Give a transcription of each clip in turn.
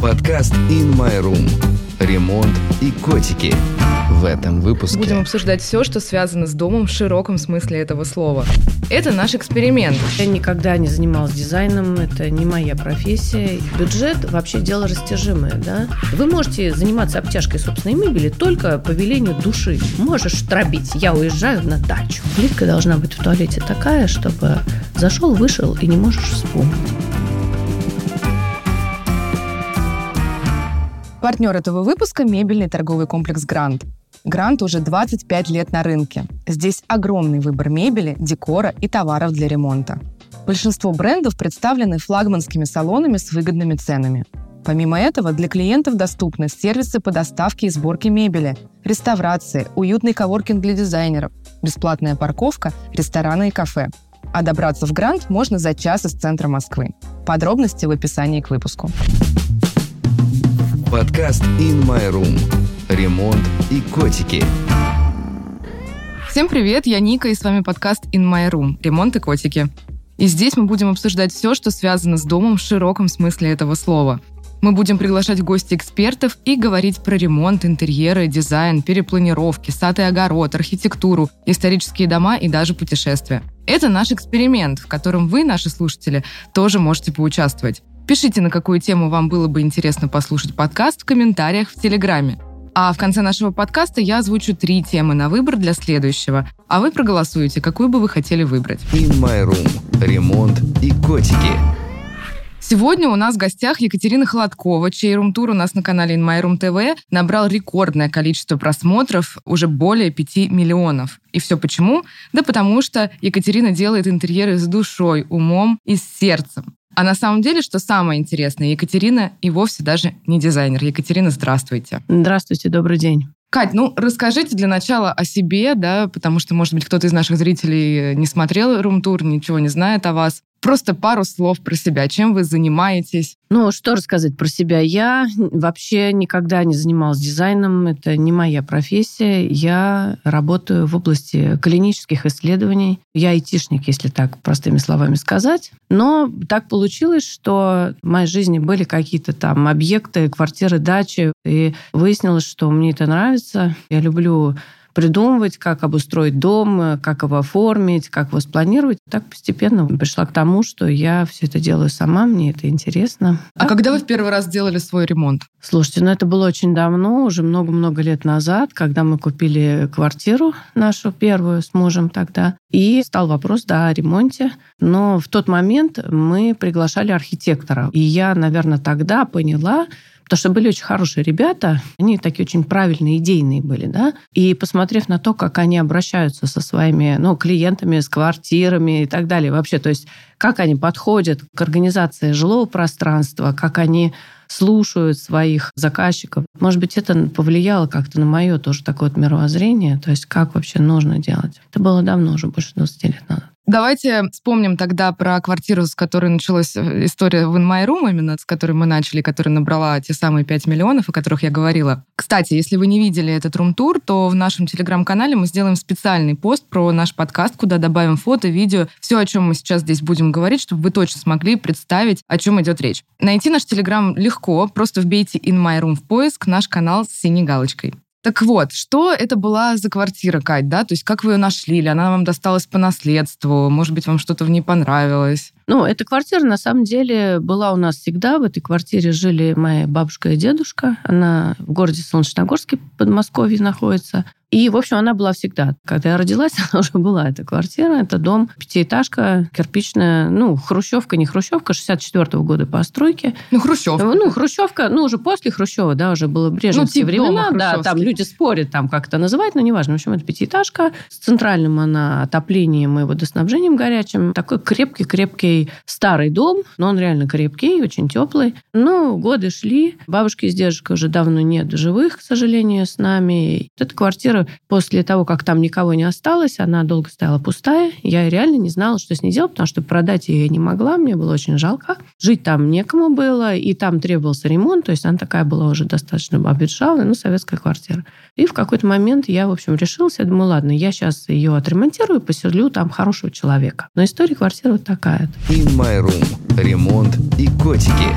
Подкаст In My Room. Ремонт и котики. В этом выпуске. Будем обсуждать все, что связано с домом в широком смысле этого слова. Это наш эксперимент. Я никогда не занималась дизайном, это не моя профессия. Бюджет вообще дело растяжимое, да? Вы можете заниматься обтяжкой собственной мебели только по велению души. Можешь тробить, я уезжаю на дачу. Плитка должна быть в туалете такая, чтобы зашел, вышел и не можешь вспомнить. Партнер этого выпуска – мебельный торговый комплекс «Грант». «Грант» уже 25 лет на рынке. Здесь огромный выбор мебели, декора и товаров для ремонта. Большинство брендов представлены флагманскими салонами с выгодными ценами. Помимо этого, для клиентов доступны сервисы по доставке и сборке мебели, реставрации, уютный коворкинг для дизайнеров, бесплатная парковка, рестораны и кафе. А добраться в Грант можно за час из центра Москвы. Подробности в описании к выпуску. Подкаст In My Room. Ремонт и котики. Всем привет, я Ника, и с вами подкаст In My Room «Ремонт и котики». И здесь мы будем обсуждать все, что связано с домом в широком смысле этого слова. Мы будем приглашать в гости экспертов и говорить про ремонт, интерьеры, дизайн, перепланировки, сад и огород, архитектуру, исторические дома и даже путешествия. Это наш эксперимент, в котором вы, наши слушатели, тоже можете поучаствовать. Пишите, на какую тему вам было бы интересно послушать подкаст в комментариях в Телеграме. А в конце нашего подкаста я озвучу три темы на выбор для следующего, а вы проголосуете, какую бы вы хотели выбрать. In My Room. Ремонт и котики. Сегодня у нас в гостях Екатерина Холодкова, чей рум-тур у нас на канале In My Room TV набрал рекордное количество просмотров, уже более 5 миллионов. И все почему? Да потому что Екатерина делает интерьеры с душой, умом и сердцем. А на самом деле, что самое интересное, Екатерина и вовсе даже не дизайнер. Екатерина, здравствуйте. Здравствуйте, добрый день. Кать, ну расскажите для начала о себе, да, потому что, может быть, кто-то из наших зрителей не смотрел рум-тур, ничего не знает о вас. Просто пару слов про себя. Чем вы занимаетесь? Ну, что рассказать про себя? Я вообще никогда не занималась дизайном. Это не моя профессия. Я работаю в области клинических исследований. Я айтишник, если так простыми словами сказать. Но так получилось, что в моей жизни были какие-то там объекты, квартиры, дачи. И выяснилось, что мне это нравится. Я люблю придумывать, как обустроить дом, как его оформить, как его спланировать. Так постепенно пришла к тому, что я все это делаю сама, мне это интересно. А так? когда вы в первый раз делали свой ремонт? Слушайте, ну это было очень давно, уже много-много лет назад, когда мы купили квартиру нашу первую с мужем тогда. И стал вопрос, да, о ремонте. Но в тот момент мы приглашали архитектора. И я, наверное, тогда поняла, Потому что были очень хорошие ребята, они такие очень правильные, идейные были, да. И посмотрев на то, как они обращаются со своими ну, клиентами, с квартирами и так далее, вообще, то есть как они подходят к организации жилого пространства, как они слушают своих заказчиков. Может быть, это повлияло как-то на мое тоже такое вот мировоззрение, то есть как вообще нужно делать. Это было давно, уже больше 20 лет назад. Давайте вспомним тогда про квартиру, с которой началась э, история в In My Room, именно с которой мы начали, которая набрала те самые 5 миллионов, о которых я говорила. Кстати, если вы не видели этот рум-тур, то в нашем телеграм-канале мы сделаем специальный пост про наш подкаст, куда добавим фото, видео, все, о чем мы сейчас здесь будем говорить, чтобы вы точно смогли представить, о чем идет речь. Найти наш телеграм легко, просто вбейте In My Room в поиск, наш канал с синей галочкой. Так вот, что это была за квартира, Кать, да? То есть как вы ее нашли? Или она вам досталась по наследству? Может быть, вам что-то в ней понравилось? Ну, эта квартира, на самом деле, была у нас всегда. В этой квартире жили моя бабушка и дедушка. Она в городе Солнечногорске, Подмосковье находится. И, в общем, она была всегда. Когда я родилась, она уже была, эта квартира. Это дом, пятиэтажка, кирпичная, ну, хрущевка, не хрущевка, 64 -го года постройки. Ну, хрущевка. Ну, хрущевка, ну, уже после Хрущева, да, уже было брежневские ну, типа времена. Да, там люди спорят, там как это называть, но неважно. В общем, это пятиэтажка. С центральным она отоплением и водоснабжением горячим. Такой крепкий-крепкий старый дом, но он реально крепкий, очень теплый. Ну, годы шли. Бабушки с дедушкой уже давно нет живых, к сожалению, с нами. Эта квартира после того, как там никого не осталось, она долго стояла пустая. Я реально не знала, что с ней делать, потому что продать ее я не могла, мне было очень жалко. Жить там некому было, и там требовался ремонт, то есть она такая была уже достаточно обветшалая, ну, советская квартира. И в какой-то момент я, в общем, решилась, я думаю, ладно, я сейчас ее отремонтирую, поселю там хорошего человека. Но история квартиры вот такая. In My Room. Ремонт и котики.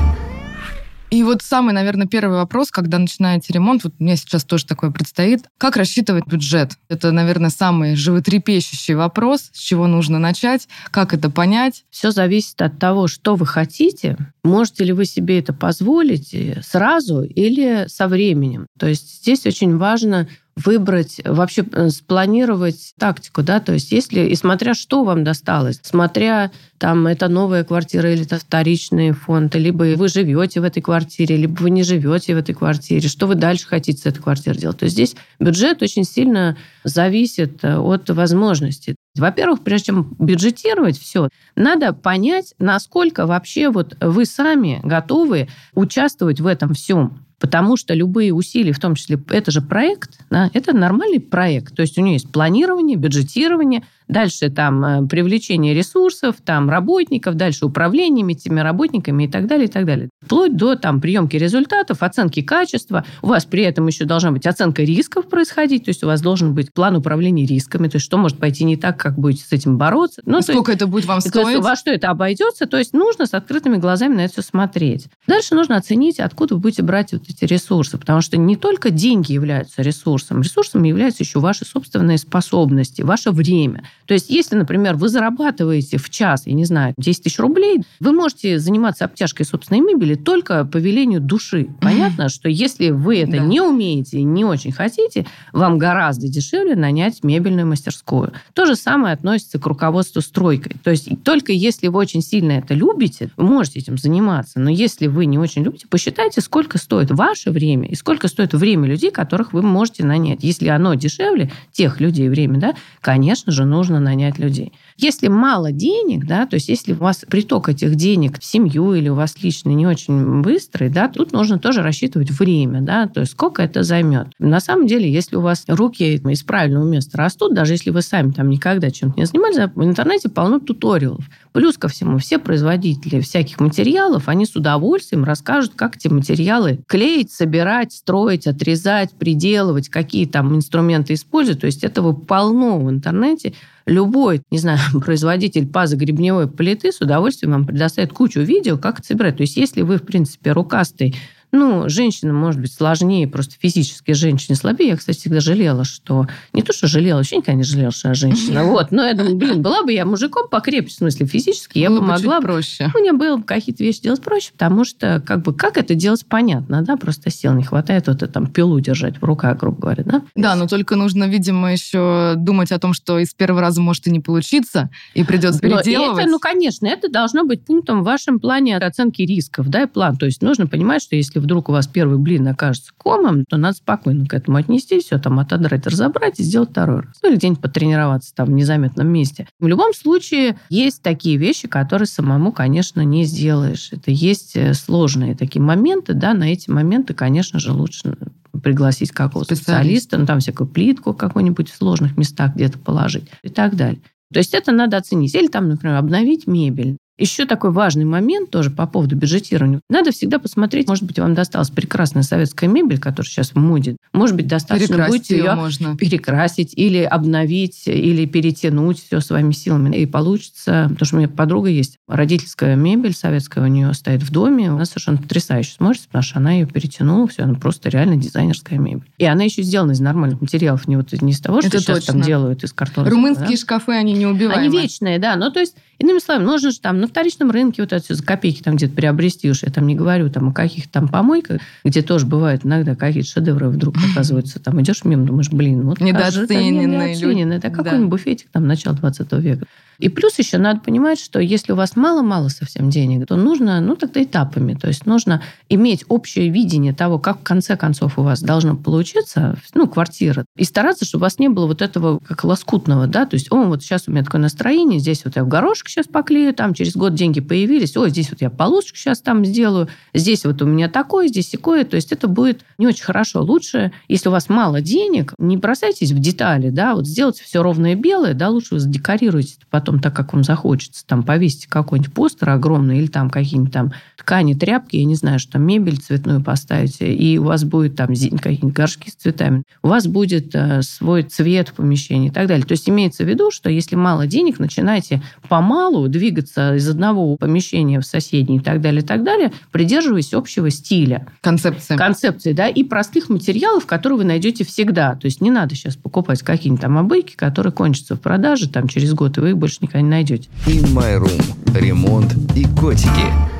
И вот самый, наверное, первый вопрос, когда начинаете ремонт, вот мне сейчас тоже такое предстоит, как рассчитывать бюджет? Это, наверное, самый животрепещущий вопрос, с чего нужно начать, как это понять. Все зависит от того, что вы хотите, можете ли вы себе это позволить сразу или со временем. То есть здесь очень важно выбрать, вообще э, спланировать тактику, да, то есть если, и смотря что вам досталось, смотря там это новая квартира или это вторичный фонд, либо вы живете в этой квартире, либо вы не живете в этой квартире, что вы дальше хотите с этой квартирой делать. То есть здесь бюджет очень сильно зависит э, от возможностей. Во-первых, прежде чем бюджетировать все, надо понять, насколько вообще вот вы сами готовы участвовать в этом всем. Потому что любые усилия, в том числе это же проект, да, это нормальный проект. То есть у него есть планирование, бюджетирование, Дальше там э, привлечение ресурсов, там работников, дальше управление этими работниками и так далее, и так далее. Вплоть до там приемки результатов, оценки качества. У вас при этом еще должна быть оценка рисков происходить, то есть у вас должен быть план управления рисками, то есть что может пойти не так, как будете с этим бороться. Ну, Сколько есть, это будет вам стоить? Есть, во что это обойдется, то есть нужно с открытыми глазами на это все смотреть. Дальше нужно оценить, откуда вы будете брать вот эти ресурсы, потому что не только деньги являются ресурсом, ресурсом являются еще ваши собственные способности, ваше время. То есть, если, например, вы зарабатываете в час, я не знаю, 10 тысяч рублей, вы можете заниматься обтяжкой собственной мебели только по велению души. Понятно, что если вы это да. не умеете и не очень хотите, вам гораздо дешевле нанять мебельную мастерскую. То же самое относится к руководству стройкой. То есть, только если вы очень сильно это любите, вы можете этим заниматься. Но если вы не очень любите, посчитайте, сколько стоит ваше время и сколько стоит время людей, которых вы можете нанять. Если оно дешевле, тех людей время, да, конечно же, нужно нужно нанять людей. Если мало денег, да, то есть если у вас приток этих денег в семью или у вас личный не очень быстрый, да, тут нужно тоже рассчитывать время, да, то есть сколько это займет. На самом деле, если у вас руки из правильного места растут, даже если вы сами там никогда чем-то не занимались, в интернете полно туториалов. Плюс ко всему, все производители всяких материалов, они с удовольствием расскажут, как эти материалы клеить, собирать, строить, отрезать, приделывать, какие там инструменты использовать. То есть этого полно в интернете любой, не знаю, производитель пазогребневой плиты с удовольствием вам предоставит кучу видео, как это собирать. То есть, если вы, в принципе, рукастый ну, женщина может быть сложнее, просто физически женщине слабее. Я, кстати, всегда жалела, что... Не то, что жалела, вообще никогда не жалела, что я женщина. Вот. Но я думаю, блин, была бы я мужиком покрепче, в смысле физически, я бы могла... Бы проще. Мне было бы какие-то вещи делать проще, потому что как бы как это делать понятно, да, просто сил не хватает вот это там пилу держать в руках, грубо говоря, да? Да, но только нужно, видимо, еще думать о том, что из первого раза может и не получиться, и придется переделывать. Это, ну, конечно, это должно быть пунктом в вашем плане оценки рисков, да, и план. То есть нужно понимать, что если вдруг у вас первый блин окажется комом, то надо спокойно к этому отнестись, все там отодрать, разобрать и сделать второй раз. Ну, или где-нибудь потренироваться там в незаметном месте. В любом случае, есть такие вещи, которые самому, конечно, не сделаешь. Это есть э, сложные такие моменты, да, на эти моменты, конечно же, лучше пригласить какого-то специалиста, ну, там всякую плитку какую-нибудь в сложных местах где-то положить и так далее. То есть это надо оценить. Или там, например, обновить мебель. Еще такой важный момент тоже по поводу бюджетирования. Надо всегда посмотреть, может быть, вам досталась прекрасная советская мебель, которая сейчас в моде. Может быть, достаточно перекрасить будет ее, можно. перекрасить или обновить, или перетянуть все своими силами. И получится, потому что у меня подруга есть, родительская мебель советская у нее стоит в доме. Она совершенно потрясающе смотрится, потому что она ее перетянула, все, она просто реально дизайнерская мебель. И она еще сделана из нормальных материалов, не, вот, не из того, что Это сейчас точно. там делают из картона. Румынские да? шкафы, они не убиваемые. Они вечные, да. Ну, то есть Иными словами, нужно же там на вторичном рынке вот это все за копейки там где-то приобрести. Уж я там не говорю там о каких-то там помойках, где тоже бывают иногда какие-то шедевры вдруг оказываются. Там идешь мимо, думаешь, блин, вот недооцененные. Недооцененные. Это какой-нибудь буфетик там начала 20 века. И плюс еще надо понимать, что если у вас мало-мало совсем денег, то нужно, ну, тогда этапами. То есть нужно иметь общее видение того, как в конце концов у вас должно получиться, ну, квартира. И стараться, чтобы у вас не было вот этого как лоскутного, да, то есть, о, вот сейчас у меня такое настроение, здесь вот я в горошек сейчас поклею, там через год деньги появились, о, здесь вот я полосочку сейчас там сделаю, здесь вот у меня такое, здесь такое. То есть это будет не очень хорошо. Лучше, если у вас мало денег, не бросайтесь в детали, да, вот сделайте все ровное белое, да, лучше вы задекорируете под потом, так как вам захочется, там повесить какой-нибудь постер огромный или там какие-нибудь там ткани, тряпки, я не знаю, что там мебель цветную поставите, и у вас будет там какие-нибудь горшки с цветами, у вас будет э, свой цвет в помещении и так далее. То есть имеется в виду, что если мало денег, начинайте помалу двигаться из одного помещения в соседнее и так далее, и так далее, придерживаясь общего стиля. Концепции. Концепции, да, и простых материалов, которые вы найдете всегда. То есть не надо сейчас покупать какие-нибудь там обойки, которые кончатся в продаже там через год, и вы их больше никогда не найдете. In My Room. Ремонт и котики.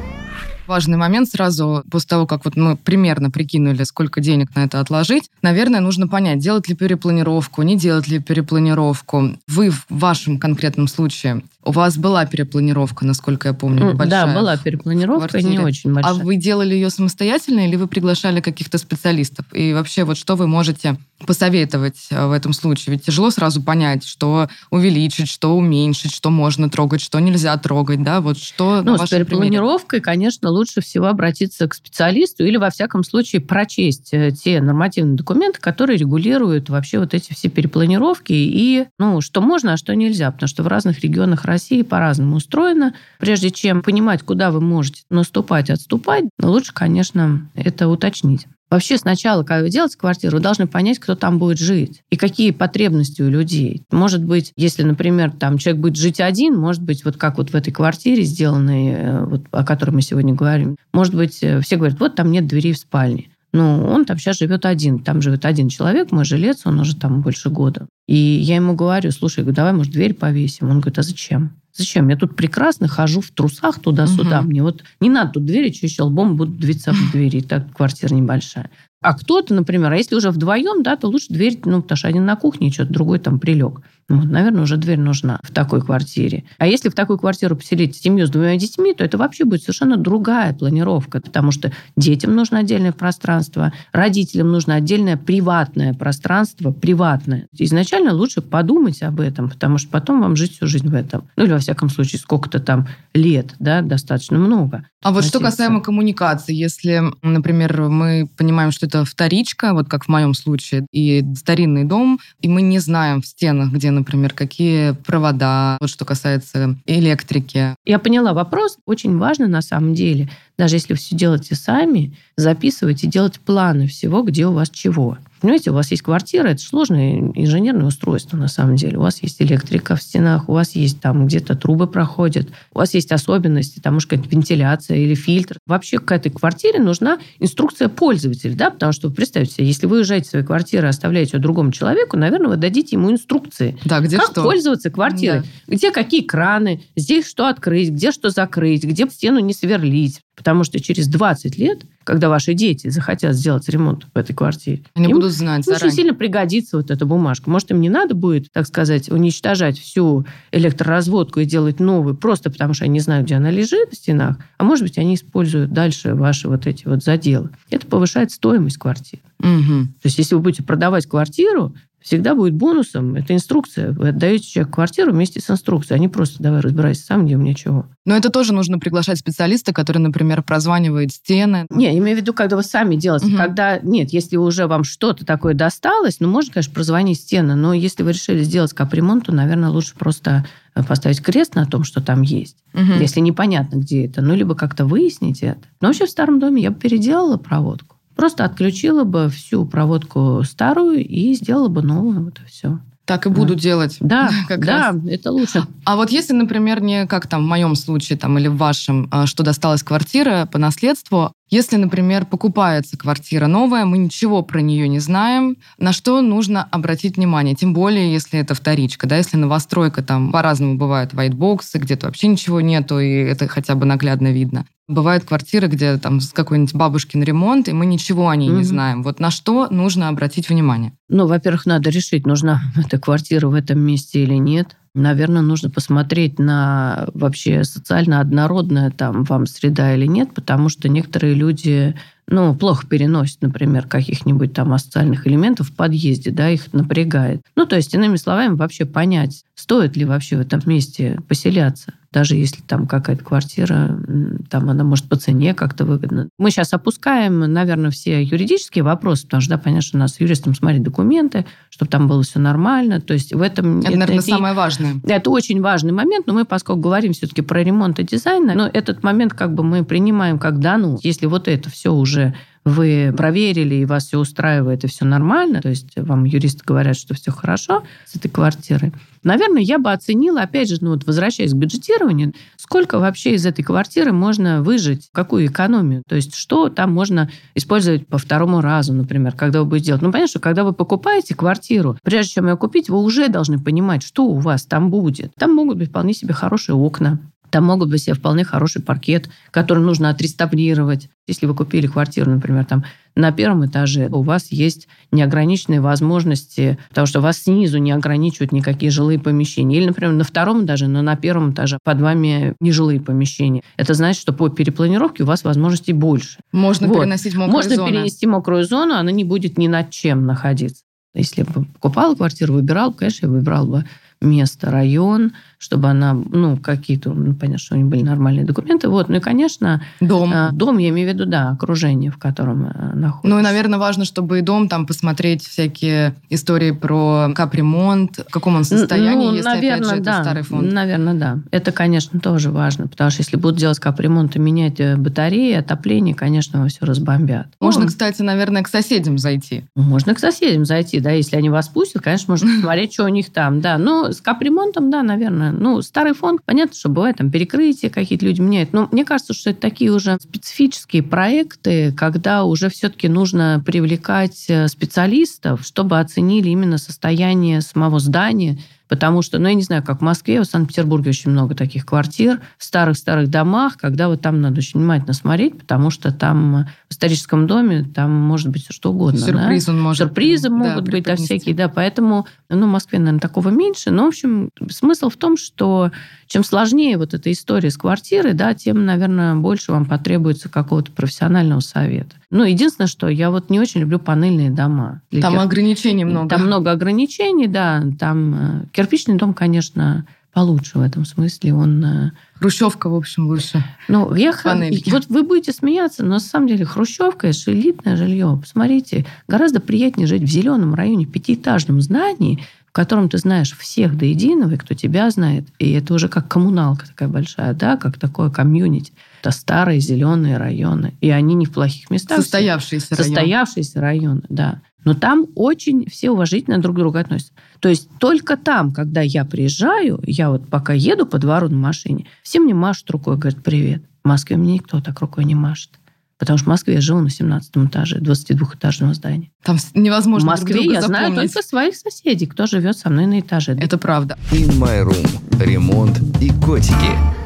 Важный момент сразу после того, как вот мы примерно прикинули, сколько денег на это отложить, наверное, нужно понять, делать ли перепланировку, не делать ли перепланировку. Вы в вашем конкретном случае у вас была перепланировка, насколько я помню, большая. Да, была перепланировка, не очень большая. А вы делали ее самостоятельно или вы приглашали каких-то специалистов? И вообще, вот что вы можете посоветовать э, в этом случае? Ведь тяжело сразу понять, что увеличить, что уменьшить, что можно трогать, что нельзя трогать, да? Вот что ну, с перепланировкой, примере? конечно, лучше всего обратиться к специалисту или, во всяком случае, прочесть э, те нормативные документы, которые регулируют вообще вот эти все перепланировки и, ну, что можно, а что нельзя, потому что в разных регионах России по-разному устроено. Прежде чем понимать, куда вы можете наступать, отступать, лучше, конечно, это уточнить. Вообще сначала, когда вы делаете квартиру, вы должны понять, кто там будет жить и какие потребности у людей. Может быть, если, например, там человек будет жить один, может быть, вот как вот в этой квартире сделанной, э, вот, о которой мы сегодня говорим, может быть, э, все говорят, вот там нет дверей в спальне. Ну, он там сейчас живет один. Там живет один человек, мой жилец, он уже там больше года. И я ему говорю, слушай, давай, может, дверь повесим. Он говорит, а зачем? Зачем? Я тут прекрасно хожу в трусах туда-сюда. Угу. Мне вот не надо тут двери, что еще лбом буду двигаться в двери. Так квартира небольшая. А кто-то, например, а если уже вдвоем, да, то лучше дверь, ну, потому что один на кухне, что-то другой там прилег. Ну, вот, наверное, уже дверь нужна в такой квартире. А если в такую квартиру поселить семью с двумя детьми, то это вообще будет совершенно другая планировка, потому что детям нужно отдельное пространство, родителям нужно отдельное приватное пространство, приватное. Изначально лучше подумать об этом, потому что потом вам жить всю жизнь в этом. Ну, или, во всяком случае, сколько-то там лет, да, достаточно много. А вот что касаемо коммуникации, если, например, мы понимаем, что это вторичка, вот как в моем случае, и старинный дом, и мы не знаем в стенах, где, например, какие провода, вот что касается электрики. Я поняла вопрос. Очень важно на самом деле, даже если все делаете сами, записывать и делать планы всего, где у вас чего. Понимаете, у вас есть квартира, это сложное инженерное устройство на самом деле. У вас есть электрика в стенах, у вас есть там где-то трубы проходят, у вас есть особенности, там, может, какая-то вентиляция или фильтр. Вообще к этой квартире нужна инструкция пользователя, да, потому что, представьте себе, если вы уезжаете в свою квартиру и оставляете ее другому человеку, наверное, вы дадите ему инструкции. Да, где как что? пользоваться квартирой, да. где какие краны, здесь что открыть, где что закрыть, где стену не сверлить. Потому что через 20 лет, когда ваши дети захотят сделать ремонт в этой квартире, они им будут знать очень сильно пригодится вот эта бумажка. Может, им не надо будет, так сказать, уничтожать всю электроразводку и делать новую, просто потому что они не знают, где она лежит в стенах, а может быть, они используют дальше ваши вот эти вот заделы. Это повышает стоимость квартиры. Угу. То есть, если вы будете продавать квартиру, всегда будет бонусом. Это инструкция. Вы отдаете человеку квартиру вместе с инструкцией, а не просто давай разбирайся сам, где у меня чего. Но это тоже нужно приглашать специалиста, который, например, прозванивает стены. Не, имею в виду, когда вы сами делаете. Угу. Когда, нет, если уже вам что-то такое досталось, ну, можно, конечно, прозвонить стены, но если вы решили сделать капремонт, то, наверное, лучше просто э, поставить крест на том, что там есть, угу. если непонятно, где это. Ну, либо как-то выяснить это. Но вообще в старом доме я бы переделала проводку. Просто отключила бы всю проводку старую и сделала бы новую. Вот и все. Так и буду да. делать. Да, как да, раз. это лучше. А вот если, например, не как там в моем случае там, или в вашем, а, что досталась квартира по наследству, если, например, покупается квартира новая, мы ничего про нее не знаем, на что нужно обратить внимание, тем более, если это вторичка, да, если новостройка, там по-разному бывают вайтбоксы, где-то вообще ничего нету, и это хотя бы наглядно видно. Бывают квартиры, где там какой-нибудь бабушкин ремонт, и мы ничего о ней mm-hmm. не знаем. Вот на что нужно обратить внимание? Ну, во-первых, надо решить, нужна эта квартира в этом месте или нет. Наверное, нужно посмотреть на вообще социально однородная там вам среда или нет, потому что некоторые люди ну, плохо переносят, например, каких-нибудь там асоциальных элементов в подъезде, да, их напрягает. Ну, то есть, иными словами, вообще понять, стоит ли вообще в этом месте поселяться. Даже если там какая-то квартира, там она может по цене как-то выгодна. Мы сейчас опускаем, наверное, все юридические вопросы, потому что, да, понятно, что у нас юристам смотреть документы, чтобы там было все нормально. То есть в этом... Это, это наверное, это, самое важное. Это очень важный момент, но мы, поскольку говорим все-таки про ремонт и дизайн, но этот момент как бы мы принимаем как дану. Если вот это все уже вы проверили, и вас все устраивает, и все нормально, то есть вам юристы говорят, что все хорошо с этой квартирой, наверное, я бы оценила, опять же, ну вот возвращаясь к бюджетированию, сколько вообще из этой квартиры можно выжить, какую экономию, то есть что там можно использовать по второму разу, например, когда вы будете делать. Ну, понятно, что когда вы покупаете квартиру, прежде чем ее купить, вы уже должны понимать, что у вас там будет. Там могут быть вполне себе хорошие окна, там могут быть себе вполне хороший паркет, который нужно отреставрировать. Если вы купили квартиру, например, там на первом этаже, у вас есть неограниченные возможности, потому что вас снизу не ограничивают никакие жилые помещения. Или, например, на втором этаже, но на первом этаже под вами нежилые помещения. Это значит, что по перепланировке у вас возможностей больше. Можно вот. переносить мокрую Можно зону. перенести мокрую зону, она не будет ни над чем находиться. Если бы покупала квартиру, выбирал, конечно, я выбрал бы место, район, чтобы она, ну, какие-то, ну, понятно, что у них были нормальные документы. Вот, ну и, конечно... Дом. А, дом, я имею в виду, да, окружение, в котором э, находится. Ну и, наверное, важно, чтобы и дом, там, посмотреть всякие истории про капремонт, в каком он состоянии, ну, если, наверное, опять же, да. это старый фонд. Наверное, да. Это, конечно, тоже важно, потому что если будут делать капремонт и менять э, батареи, отопление, конечно, во все разбомбят. Можно, ну, кстати, наверное, к соседям зайти. Можно к соседям зайти, да, если они вас пустят, конечно, можно посмотреть, что у них там, да. Но с капремонтом, да, наверное. Ну, старый фонд понятно, что бывает там перекрытие, какие-то люди меняют. Но мне кажется, что это такие уже специфические проекты, когда уже все-таки нужно привлекать э, специалистов, чтобы оценили именно состояние самого здания, Потому что, ну, я не знаю, как в Москве, в Санкт-Петербурге очень много таких квартир в старых-старых домах, когда вот там надо очень внимательно смотреть, потому что там в историческом доме там может быть все что угодно. Сюрприз да? он может. Сюрпризы да, могут быть, да, всякие, да. Поэтому, ну, в Москве, наверное, такого меньше. Но, в общем, смысл в том, что чем сложнее вот эта история с квартирой, да, тем, наверное, больше вам потребуется какого-то профессионального совета. Ну, единственное, что я вот не очень люблю панельные дома. Там ограничений много. Там много ограничений, да. Там э, кирпичный дом, конечно, получше в этом смысле. Он... Э, хрущевка, в общем, лучше. Ну, я... Панельки. Вот вы будете смеяться, но на самом деле хрущевка – это элитное жилье. Посмотрите, гораздо приятнее жить в зеленом районе, пятиэтажном здании, в котором ты знаешь всех до единого, и кто тебя знает. И это уже как коммуналка такая большая, да, как такое комьюнити. Это старые зеленые районы. И они не в плохих местах. Состоявшиеся районы. Состоявшиеся районы, да. Но там очень все уважительно друг к другу относятся. То есть только там, когда я приезжаю, я вот пока еду по двору на машине, все мне машут рукой, говорят, привет. В Москве мне никто так рукой не машет. Потому что в Москве я живу на 17 этаже 22-этажного здания. Там невозможно В Москве друг я запомнить. знаю только своих соседей, кто живет со мной на этаже. Это правда. In My Room. Ремонт и котики.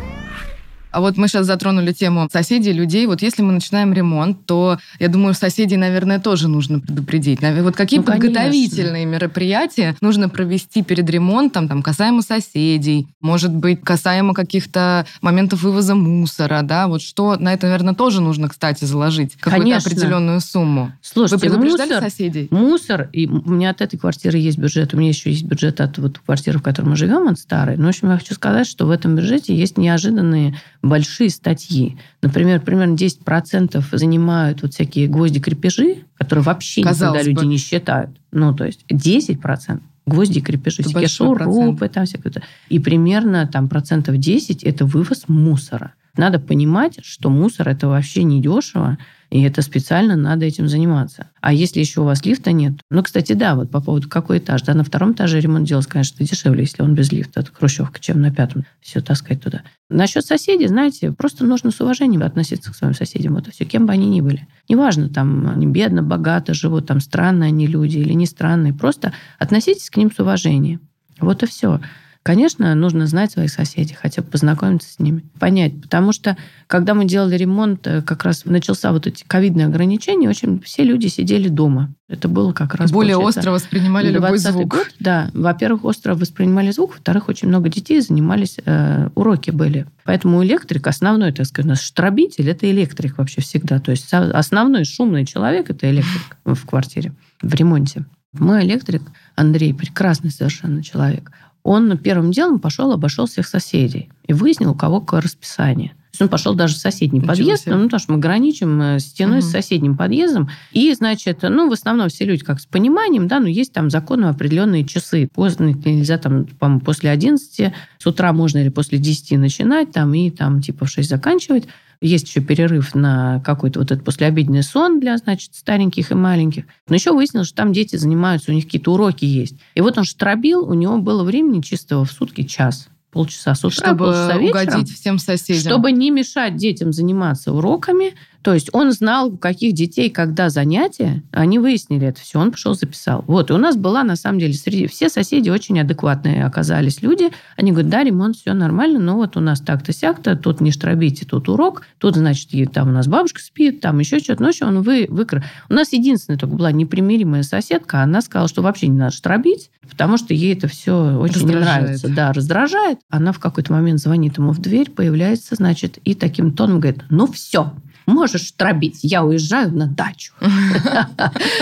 А вот мы сейчас затронули тему соседей, людей. Вот если мы начинаем ремонт, то, я думаю, соседей, наверное, тоже нужно предупредить. Вот какие Ну, подготовительные мероприятия нужно провести перед ремонтом, там, касаемо соседей, может быть, касаемо каких-то моментов вывоза мусора, да? Вот что на это, наверное, тоже нужно, кстати, заложить какую-то определенную сумму. Слушайте, Вы предупреждали мусор, соседей? Мусор, и у меня от этой квартиры есть бюджет, у меня еще есть бюджет от вот квартиры, в которой мы живем, от старой. Но, в общем, я хочу сказать, что в этом бюджете есть неожиданные большие статьи. Например, примерно 10% занимают вот всякие гвозди-крепежи, которые вообще Казалось никогда бы. люди не считают. Ну, то есть 10% гвозди, крепежи, всякие шурупы, там всякое. И примерно там процентов 10 это вывоз мусора. Надо понимать, что мусор это вообще не дешево, и это специально надо этим заниматься. А если еще у вас лифта нет, ну, кстати, да, вот по поводу какой этаж, да, на втором этаже ремонт делать, конечно, дешевле, если он без лифта, это хрущевка, чем на пятом все таскать туда. Насчет соседей, знаете, просто нужно с уважением относиться к своим соседям, вот и все, кем бы они ни были. Неважно, там, они бедно, богато живут, там, странные они люди или не странные, просто относитесь к ним с уважением. Вот и все. Конечно, нужно знать своих соседей, хотя бы познакомиться с ними, понять. Потому что, когда мы делали ремонт, э, как раз начался вот эти ковидные ограничения, очень все люди сидели дома. Это было как раз... Более остро воспринимали любой 20-й звук. Год, да. Во-первых, остро воспринимали звук, во-вторых, очень много детей занимались, э, уроки были. Поэтому электрик, основной, так сказать, у нас штробитель, это электрик вообще всегда. То есть основной шумный человек – это электрик в квартире, в ремонте. Мой электрик, Андрей, прекрасный совершенно человек. Он первым делом пошел, обошел всех соседей и выяснил, у кого какое расписание есть он пошел даже в соседний Ничего подъезд, себе. ну, потому что мы граничим э, стеной угу. с соседним подъездом. И, значит, ну, в основном все люди как с пониманием, да, но есть там законы определенные часы. Поздно нельзя там, по после 11, с утра можно или после 10 начинать там и там типа в 6 заканчивать. Есть еще перерыв на какой-то вот этот послеобеденный сон для, значит, стареньких и маленьких. Но еще выяснилось, что там дети занимаются, у них какие-то уроки есть. И вот он штробил, у него было времени чистого в сутки час полчаса с утра, чтобы полчаса вечером, угодить всем соседям. Чтобы не мешать детям заниматься уроками, то есть он знал, у каких детей когда занятия, они выяснили это все, он пошел записал. Вот, и у нас была, на самом деле, среди... все соседи очень адекватные оказались люди. Они говорят, да, ремонт, все нормально, но вот у нас так-то сяк-то, тут не штробите, тут урок, тут, значит, там у нас бабушка спит, там еще что-то. Ну, он вы, выкр... У нас единственная только была непримиримая соседка, она сказала, что вообще не надо штробить, потому что ей это все очень не нравится. Да, раздражает. Она в какой-то момент звонит ему в дверь, появляется, значит, и таким тоном говорит, ну все, можешь тробить, я уезжаю на дачу.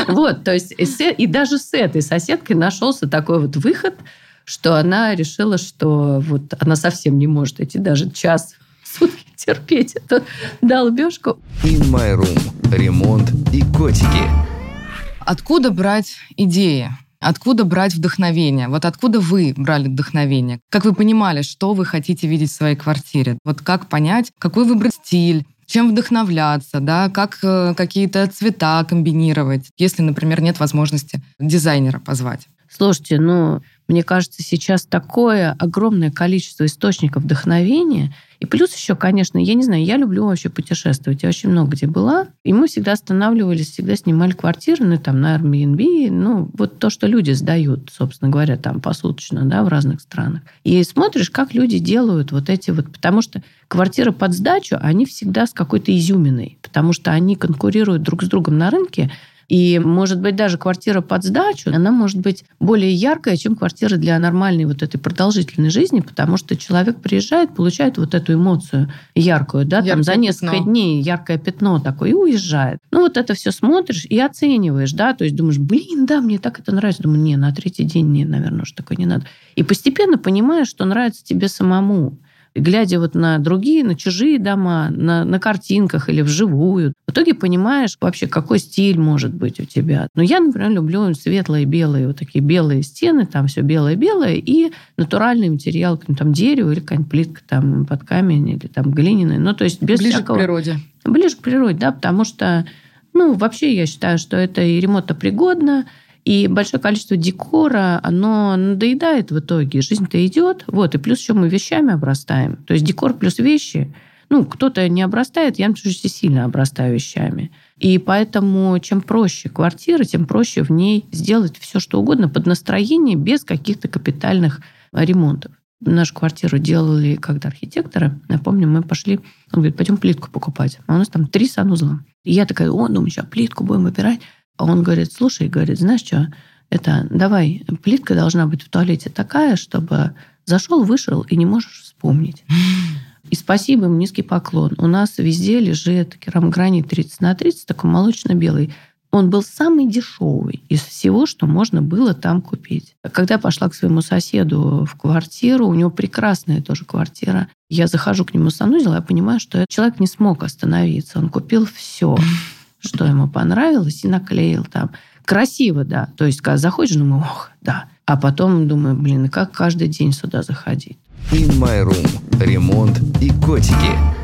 Вот, то есть и даже с этой соседкой нашелся такой вот выход, что она решила, что вот она совсем не может эти даже час сутки терпеть эту долбежку. In My Room. Ремонт и котики. Откуда брать идеи? Откуда брать вдохновение? Вот откуда вы брали вдохновение? Как вы понимали, что вы хотите видеть в своей квартире? Вот как понять, какой выбрать стиль, чем вдохновляться, да, как э, какие-то цвета комбинировать, если, например, нет возможности дизайнера позвать. Слушайте, ну, мне кажется, сейчас такое огромное количество источников вдохновения. И плюс еще, конечно, я не знаю, я люблю вообще путешествовать. Я очень много где была. И мы всегда останавливались, всегда снимали квартиры, ну, там, на Airbnb. Ну, вот то, что люди сдают, собственно говоря, там, посуточно, да, в разных странах. И смотришь, как люди делают вот эти вот... Потому что квартиры под сдачу, они всегда с какой-то изюминой. Потому что они конкурируют друг с другом на рынке и, может быть, даже квартира под сдачу, она может быть более яркая, чем квартира для нормальной вот этой продолжительной жизни, потому что человек приезжает, получает вот эту эмоцию яркую, да, Яркое там за несколько пятно. дней яркое пятно такое, и уезжает. Ну, вот это все смотришь и оцениваешь, да, то есть думаешь, блин, да, мне так это нравится. Думаю, не, на третий день, не, наверное, уж такое не надо. И постепенно понимаешь, что нравится тебе самому глядя вот на другие, на чужие дома, на, на картинках или вживую, в итоге понимаешь вообще, какой стиль может быть у тебя. Но я, например, люблю светлые белые, вот такие белые стены, там все белое-белое, и натуральный материал, там дерево или какая-нибудь плитка там под камень или там глиняная. Ну, то есть без Ближе всякого... к природе. Ближе к природе, да, потому что, ну, вообще я считаю, что это и ремонтопригодно, пригодно, и большое количество декора, оно надоедает в итоге. Жизнь-то идет. Вот. И плюс еще мы вещами обрастаем. То есть декор плюс вещи. Ну, кто-то не обрастает, я, например, сильно обрастаю вещами. И поэтому чем проще квартира, тем проще в ней сделать все, что угодно под настроение, без каких-то капитальных ремонтов. Нашу квартиру делали, когда архитекторы, напомню, мы пошли, он говорит, пойдем плитку покупать. А у нас там три санузла. И я такая, о, думаю, сейчас плитку будем выбирать. Он говорит, слушай, говорит, знаешь что, это давай, плитка должна быть в туалете такая, чтобы зашел, вышел и не можешь вспомнить. И спасибо им, низкий поклон. У нас везде лежит керамогранит 30 на 30, такой молочно-белый. Он был самый дешевый из всего, что можно было там купить. Когда я пошла к своему соседу в квартиру, у него прекрасная тоже квартира, я захожу к нему в санузел, я понимаю, что человек не смог остановиться. Он купил все что ему понравилось, и наклеил там. Красиво, да. То есть, когда заходишь, думаю, ох, да. А потом думаю, блин, и как каждый день сюда заходить? In My Room. Ремонт и котики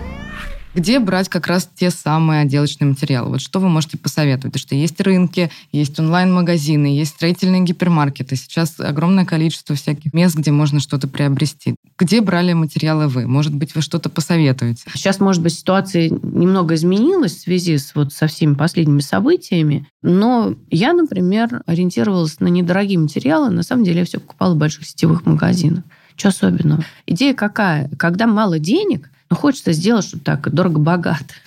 где брать как раз те самые отделочные материалы. Вот что вы можете посоветовать? Потому что есть рынки, есть онлайн-магазины, есть строительные гипермаркеты. Сейчас огромное количество всяких мест, где можно что-то приобрести. Где брали материалы вы? Может быть, вы что-то посоветуете? Сейчас, может быть, ситуация немного изменилась в связи с вот со всеми последними событиями, но я, например, ориентировалась на недорогие материалы. На самом деле я все покупала в больших сетевых магазинах. Что особенного? Идея какая? Когда мало денег, но хочется сделать что-то так дорого-богато.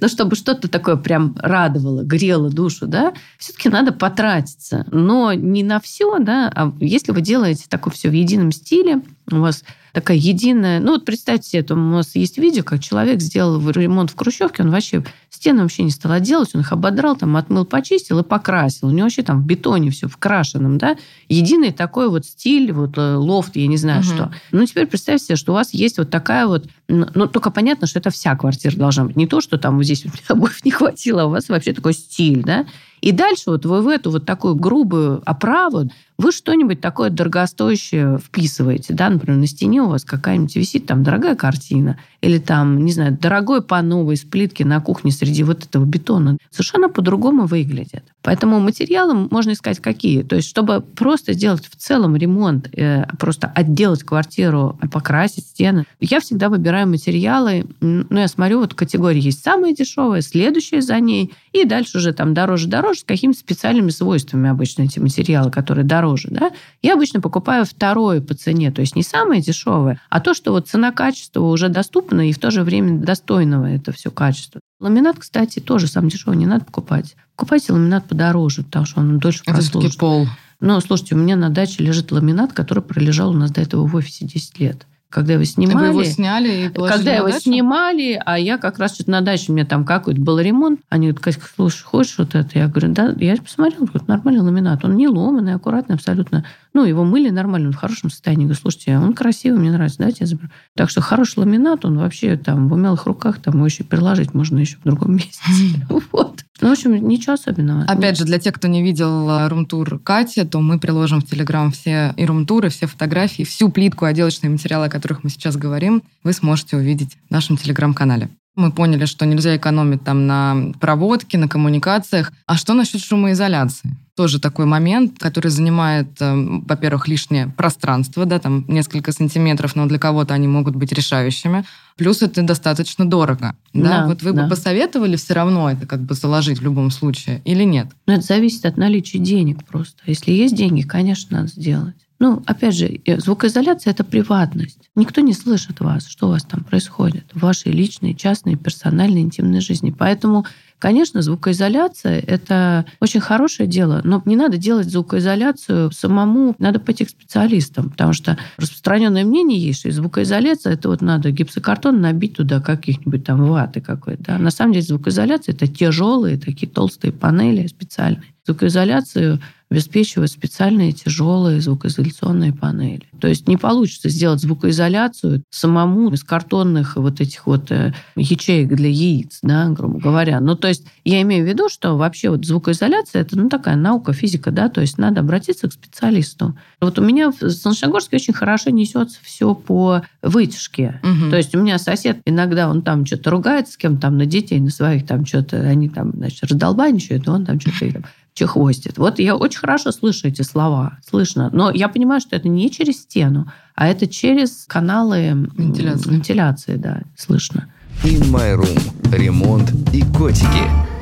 Но чтобы что-то такое прям радовало, грело душу, да, все-таки надо потратиться. Но не на все, да, а если вы делаете такое все в едином стиле, у вас такая единая... Ну, вот представьте себе, там у нас есть видео, как человек сделал ремонт в Хрущевке, он вообще стены вообще не стал делать, он их ободрал, там отмыл, почистил и покрасил. У него вообще там в бетоне все вкрашенном, да, единый такой вот стиль, вот э, лофт, я не знаю угу. что. Ну, теперь представьте себе, что у вас есть вот такая вот... Ну, только понятно, что это вся квартира должна быть. Не то, что там вот здесь обоев не хватило, а у вас вообще такой стиль, да. И дальше вот вы в эту вот такую грубую оправу вы что-нибудь такое дорогостоящее вписываете, да, например, на стене у вас какая-нибудь висит там дорогая картина, или там, не знаю, дорогой панно из плитки на кухне среди вот этого бетона, совершенно по-другому выглядит. Поэтому материалы можно искать какие. То есть, чтобы просто сделать в целом ремонт, э, просто отделать квартиру, покрасить стены, я всегда выбираю материалы, ну, я смотрю, вот категории есть самые дешевые, следующие за ней, и дальше уже там дороже-дороже, с какими-то специальными свойствами обычно эти материалы, которые дороже. Да? Я обычно покупаю второе по цене, то есть не самое дешевое, а то, что вот цена-качество уже доступно и в то же время достойного это все качество. Ламинат, кстати, тоже сам дешевый, не надо покупать. Покупайте ламинат подороже, потому что он дольше Это прослужит. пол. Но, слушайте, у меня на даче лежит ламинат, который пролежал у нас до этого в офисе 10 лет когда его снимали. Вы его сняли и Когда его дачу? снимали, а я как раз что-то на даче, у меня там какой-то был ремонт. Они говорят, слушай, хочешь вот это? Я говорю, да. Я посмотрела, говорю, нормальный ламинат. Он не ломанный, аккуратный абсолютно. Ну, его мыли нормально, он в хорошем состоянии. Говорю, слушайте, он красивый, мне нравится, давайте я заберу. Так что хороший ламинат, он вообще там в умелых руках, там его еще приложить можно еще в другом месте. Вот. Ну, в общем, ничего особенного. Опять же, для тех, кто не видел э, румтур Кати, то мы приложим в Телеграм все и румтуры, все фотографии, всю плитку, отделочные материалы, о которых мы сейчас говорим, вы сможете увидеть в нашем Телеграм-канале. Мы поняли, что нельзя экономить там на проводке, на коммуникациях. А что насчет шумоизоляции? Тоже такой момент, который занимает, э, во-первых, лишнее пространство, да, там несколько сантиметров, но для кого-то они могут быть решающими. Плюс это достаточно дорого. Да? Да, вот вы да. бы посоветовали все равно это как бы заложить в любом случае или нет? Ну, это зависит от наличия денег просто. Если есть деньги, конечно, надо сделать. Ну, опять же, э, звукоизоляция – это приватность. Никто не слышит вас, что у вас там происходит в вашей личной, частной, персональной, интимной жизни. Поэтому, конечно, звукоизоляция – это очень хорошее дело, но не надо делать звукоизоляцию самому, надо пойти к специалистам, потому что распространенное мнение есть, что звукоизоляция – это вот надо гипсокартон набить туда каких-нибудь там ваты какой-то. Да? На самом деле звукоизоляция – это тяжелые такие толстые панели специальные. Звукоизоляцию обеспечивают специальные тяжелые звукоизоляционные панели. То есть не получится сделать звукоизоляцию самому из картонных вот этих вот э, ячеек для яиц, да, грубо говоря. Ну, то есть я имею в виду, что вообще вот звукоизоляция – это ну, такая наука, физика, да, то есть надо обратиться к специалисту. Вот у меня в Солнечногорске очень хорошо несется все по вытяжке. Угу. То есть у меня сосед иногда он там что-то ругается с кем-то там на детей, на своих там что-то, они там, значит, раздолбаничают, и он там что-то чехвостит. Вот я очень хорошо слышу эти слова, слышно. Но я понимаю, что это не через стену, а это через каналы вентиляции, вентиляции да, слышно. In My Room. Ремонт и котики.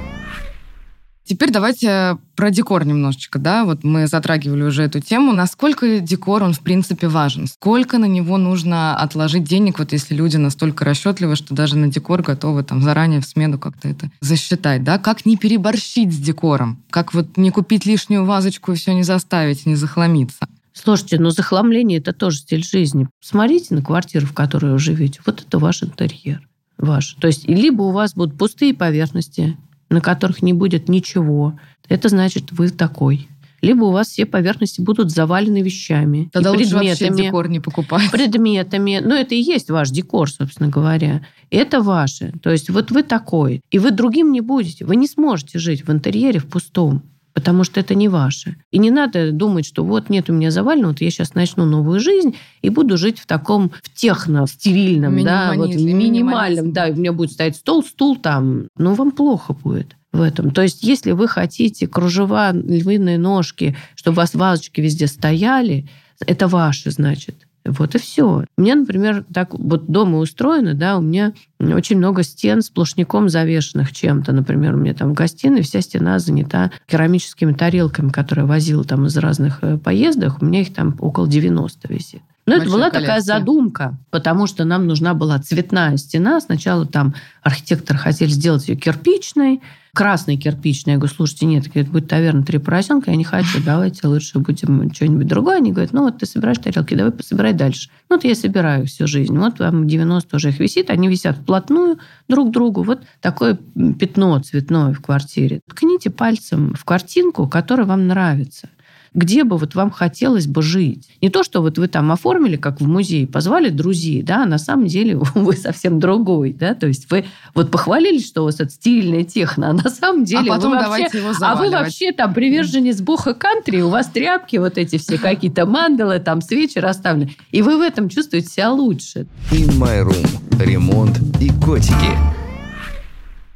Теперь давайте про декор немножечко, да, вот мы затрагивали уже эту тему. Насколько декор, он в принципе важен? Сколько на него нужно отложить денег, вот если люди настолько расчетливы, что даже на декор готовы там заранее в смену как-то это засчитать, да? Как не переборщить с декором? Как вот не купить лишнюю вазочку и все не заставить, не захламиться? Слушайте, но захламление – это тоже стиль жизни. Смотрите на квартиру, в которой вы живете. Вот это ваш интерьер. Ваш. То есть либо у вас будут пустые поверхности, на которых не будет ничего, это значит, вы такой. Либо у вас все поверхности будут завалены вещами. Тогда и предметами, лучше вообще декор не покупать. Предметами. Ну, это и есть ваш декор, собственно говоря. Это ваше. То есть вот вы такой. И вы другим не будете. Вы не сможете жить в интерьере в пустом потому что это не ваше. И не надо думать, что вот нет у меня завалено, вот я сейчас начну новую жизнь и буду жить в таком в техно, стерильном, да, вот минимальном, да, у меня будет стоять стол, стул там, но вам плохо будет в этом. То есть, если вы хотите кружева, львиные ножки, чтобы у вас вазочки везде стояли, это ваше, значит. Вот и все. Меня, например, так вот дома устроено, да, у меня очень много стен сплошняком завешенных чем-то. Например, у меня там в гостиной вся стена занята керамическими тарелками, которые возила там из разных э, поездок. У меня их там около 90 висит. Но это была коллекция. такая задумка, потому что нам нужна была цветная стена. Сначала там архитектор хотели сделать ее кирпичной, красный кирпичный. Я говорю, слушайте, нет, это будет таверна «Три поросенка», я не хочу, давайте лучше будем что-нибудь другое. Они говорят, ну вот ты собираешь тарелки, давай пособирай дальше. Ну вот я собираю всю жизнь. Вот там 90 уже их висит, они висят вплотную друг к другу. Вот такое пятно цветное в квартире. Ткните пальцем в картинку, которая вам нравится где бы вот вам хотелось бы жить. Не то, что вот вы там оформили, как в музее, позвали друзей, да, а на самом деле вы совсем другой, да, то есть вы вот похвалились, что у вас это стильная техно, а на самом деле а потом вы вообще, его а вы вообще там приверженец буха кантри, у вас тряпки вот эти все какие-то мандалы, там свечи расставлены, и вы в этом чувствуете себя лучше. In My Room. Ремонт и котики.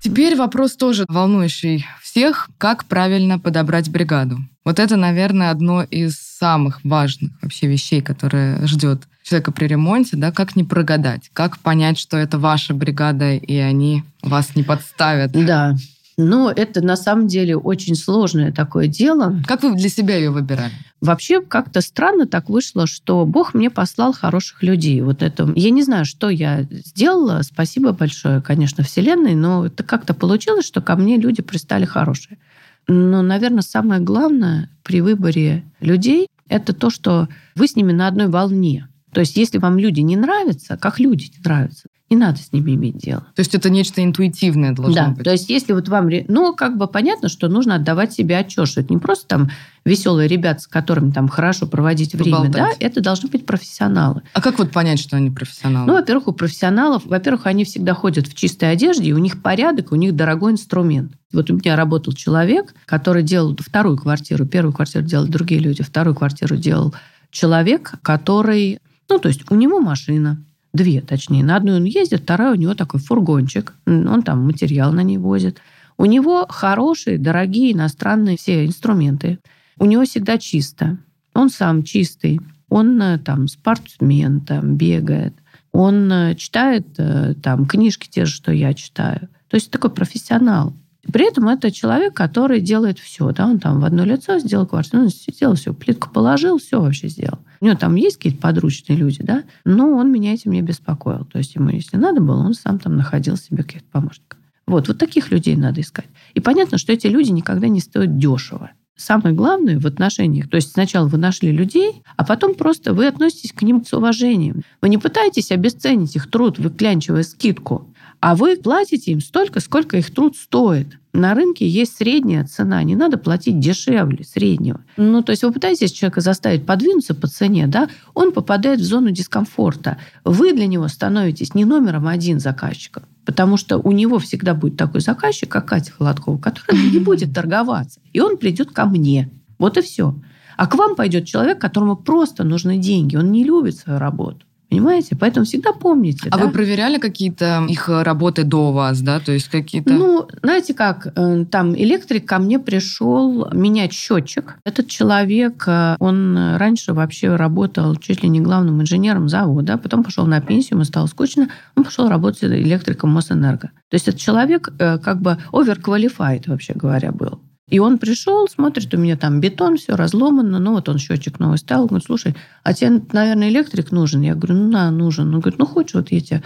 Теперь вопрос тоже волнующий всех, как правильно подобрать бригаду. Вот это, наверное, одно из самых важных вообще вещей, которые ждет человека при ремонте, да, как не прогадать, как понять, что это ваша бригада, и они вас не подставят. Да, но это на самом деле очень сложное такое дело. Как вы для себя ее выбирали? Вообще как-то странно так вышло, что Бог мне послал хороших людей. Вот это я не знаю, что я сделала. Спасибо большое, конечно, Вселенной, но это как-то получилось, что ко мне люди пристали хорошие. Но, наверное, самое главное при выборе людей это то, что вы с ними на одной волне. То есть, если вам люди не нравятся, как люди не нравятся, не надо с ними иметь дело. То есть это нечто интуитивное должно да, быть. То есть если вот вам... Ну, как бы понятно, что нужно отдавать себе отчет, что это не просто там веселые ребята, с которыми там хорошо проводить время, Поболтать. да, это должны быть профессионалы. А как вот понять, что они профессионалы? Ну, во-первых, у профессионалов, во-первых, они всегда ходят в чистой одежде, и у них порядок, у них дорогой инструмент. Вот у меня работал человек, который делал вторую квартиру, первую квартиру делали другие люди, вторую квартиру делал человек, который... Ну, то есть у него машина, Две, точнее. На одну он ездит, вторая у него такой фургончик. Он там материал на ней возит. У него хорошие, дорогие иностранные все инструменты. У него всегда чисто. Он сам чистый. Он э, там спортсмен, там бегает. Он э, читает э, там книжки те же, что я читаю. То есть такой профессионал. При этом это человек, который делает все. Да? Он там в одно лицо сделал квартиру, он сделал все, плитку положил, все вообще сделал. У него там есть какие-то подручные люди, да, но он меня этим не беспокоил. То есть ему, если надо было, он сам там находил себе каких-то помощников. Вот, вот таких людей надо искать. И понятно, что эти люди никогда не стоят дешево. Самое главное в отношениях, то есть сначала вы нашли людей, а потом просто вы относитесь к ним с уважением. Вы не пытаетесь обесценить их труд, выклянчивая скидку. А вы платите им столько, сколько их труд стоит. На рынке есть средняя цена, не надо платить дешевле среднего. Ну, то есть вы пытаетесь человека заставить подвинуться по цене, да, он попадает в зону дискомфорта. Вы для него становитесь не номером один заказчика, потому что у него всегда будет такой заказчик, как Катя Холодкова, который не будет торговаться. И он придет ко мне. Вот и все. А к вам пойдет человек, которому просто нужны деньги. Он не любит свою работу. Понимаете? Поэтому всегда помните. А да? вы проверяли какие-то их работы до вас, да? То есть какие-то... Ну, знаете как, э, там электрик ко мне пришел менять счетчик. Этот человек, э, он раньше вообще работал чуть ли не главным инженером завода, потом пошел на пенсию, ему стало скучно, он пошел работать электриком Мосэнерго. То есть этот человек э, как бы overqualified, вообще говоря, был. И он пришел, смотрит, у меня там бетон, все разломано, ну вот он счетчик новый ставил, говорит, слушай, а тебе, наверное, электрик нужен? Я говорю, ну да, нужен. Он говорит, ну хочешь, вот я тебе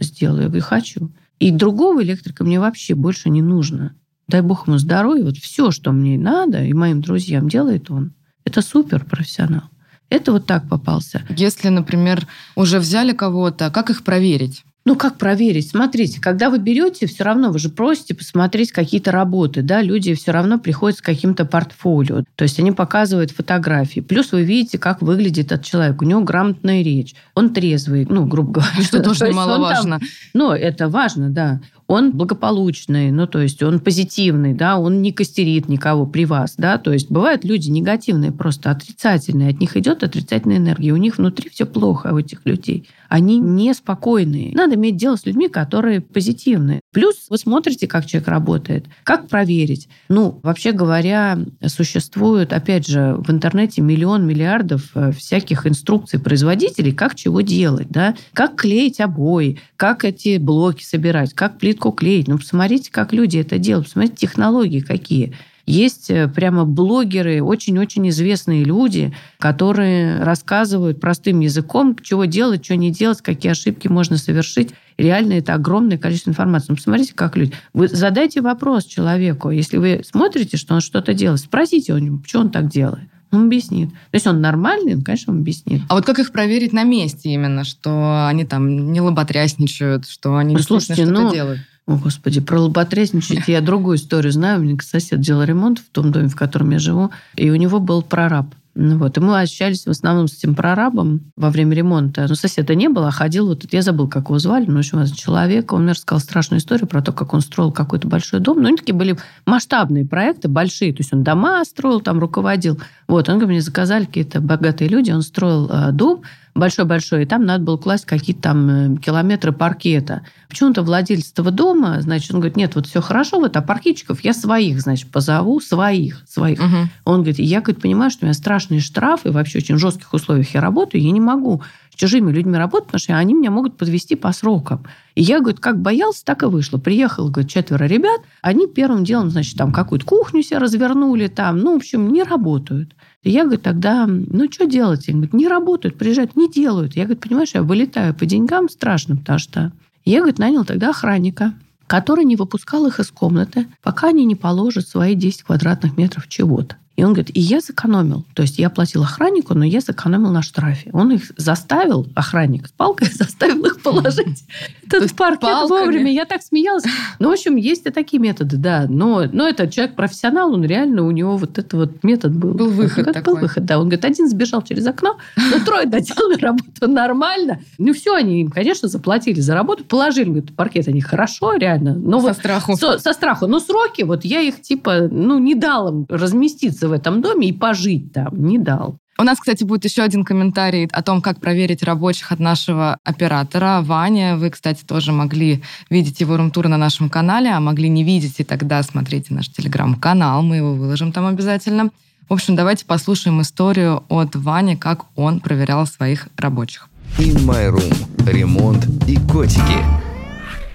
сделаю? Я говорю, хочу. И другого электрика мне вообще больше не нужно. Дай бог ему здоровья, вот все, что мне надо, и моим друзьям делает он. Это супер профессионал. Это вот так попался. Если, например, уже взяли кого-то, как их проверить? Ну, как проверить? Смотрите, когда вы берете, все равно вы же просите посмотреть какие-то работы, да, люди все равно приходят с каким-то портфолио, то есть они показывают фотографии. Плюс вы видите, как выглядит этот человек, у него грамотная речь, он трезвый, ну, грубо говоря. Что тоже немаловажно. Ну, это важно, да он благополучный, ну, то есть он позитивный, да, он не костерит никого при вас, да, то есть бывают люди негативные, просто отрицательные, от них идет отрицательная энергия, у них внутри все плохо у этих людей. Они неспокойные. Надо иметь дело с людьми, которые позитивные. Плюс вы смотрите, как человек работает. Как проверить? Ну, вообще говоря, существует, опять же, в интернете миллион миллиардов э, всяких инструкций производителей, как чего делать, да? Как клеить обои, как эти блоки собирать, как плитку клеить. Ну, посмотрите, как люди это делают, посмотрите, технологии какие. Есть э, прямо блогеры, очень-очень известные люди, которые рассказывают простым языком, чего делать, что не делать, какие ошибки можно совершить. Реально это огромное количество информации. Ну, посмотрите, как люди. Вы задайте вопрос человеку. Если вы смотрите, что он что-то делает, спросите у него, что он так делает. Он объяснит. То есть он нормальный, он, конечно, он объяснит. А вот как их проверить на месте именно, что они там не лоботрясничают, что они ну, слушайте, что-то ну, делают? О, Господи, про лоботрясничать я другую историю знаю. У меня сосед делал ремонт в том доме, в котором я живу, и у него был прораб. Ну вот. И мы общались в основном с этим прорабом во время ремонта. Ну, соседа не было, а ходил вот... Я забыл, как его звали, но, в общем, человек. Он мне рассказал страшную историю про то, как он строил какой-то большой дом. Ну, они такие были масштабные проекты, большие. То есть он дома строил, там руководил. Вот, он мне заказали какие-то богатые люди. Он строил э, дом, большой-большой, и там надо было класть какие-то там э, километры паркета. Почему-то владелец этого дома, значит, он говорит, нет, вот все хорошо, вот, а паркетчиков я своих, значит, позову, своих, своих. Угу. Он говорит, я, говорит, понимаю, что у меня страшные штрафы, вообще очень жестких условиях я работаю, я не могу с чужими людьми работать, потому что они меня могут подвести по срокам. И я, говорит, как боялся, так и вышло. Приехал, говорит, четверо ребят, они первым делом, значит, там какую-то кухню себе развернули, там, ну, в общем, не работают. Я, говорю, тогда, ну, что делать? Я говорю, не работают, приезжают, не делают. Я, говорю, понимаешь, я вылетаю по деньгам страшно, потому что... Я, говорит, нанял тогда охранника, который не выпускал их из комнаты, пока они не положат свои 10 квадратных метров чего-то. И он говорит, и я сэкономил. То есть я платил охраннику, но я сэкономил на штрафе. Он их заставил, охранник с палкой заставил их положить этот паркет вовремя. Я так смеялась. Ну, в общем, есть и такие методы, да. Но, но это человек профессионал, он реально, у него вот этот вот метод был. Был выход такой. Был выход, да. Он говорит, один сбежал через окно, но трое доделали работу нормально. Ну, все, они им, конечно, заплатили за работу, положили, говорит, паркет они хорошо, реально. Но со вот, страху. Со, со страху. Но сроки, вот я их, типа, ну, не дал им разместиться в этом доме и пожить там. Не дал. У нас, кстати, будет еще один комментарий о том, как проверить рабочих от нашего оператора. Ваня, вы, кстати, тоже могли видеть его румтур на нашем канале, а могли не видеть, и тогда смотрите наш телеграм-канал, мы его выложим там обязательно. В общем, давайте послушаем историю от Вани, как он проверял своих рабочих. In My Room. Ремонт и котики.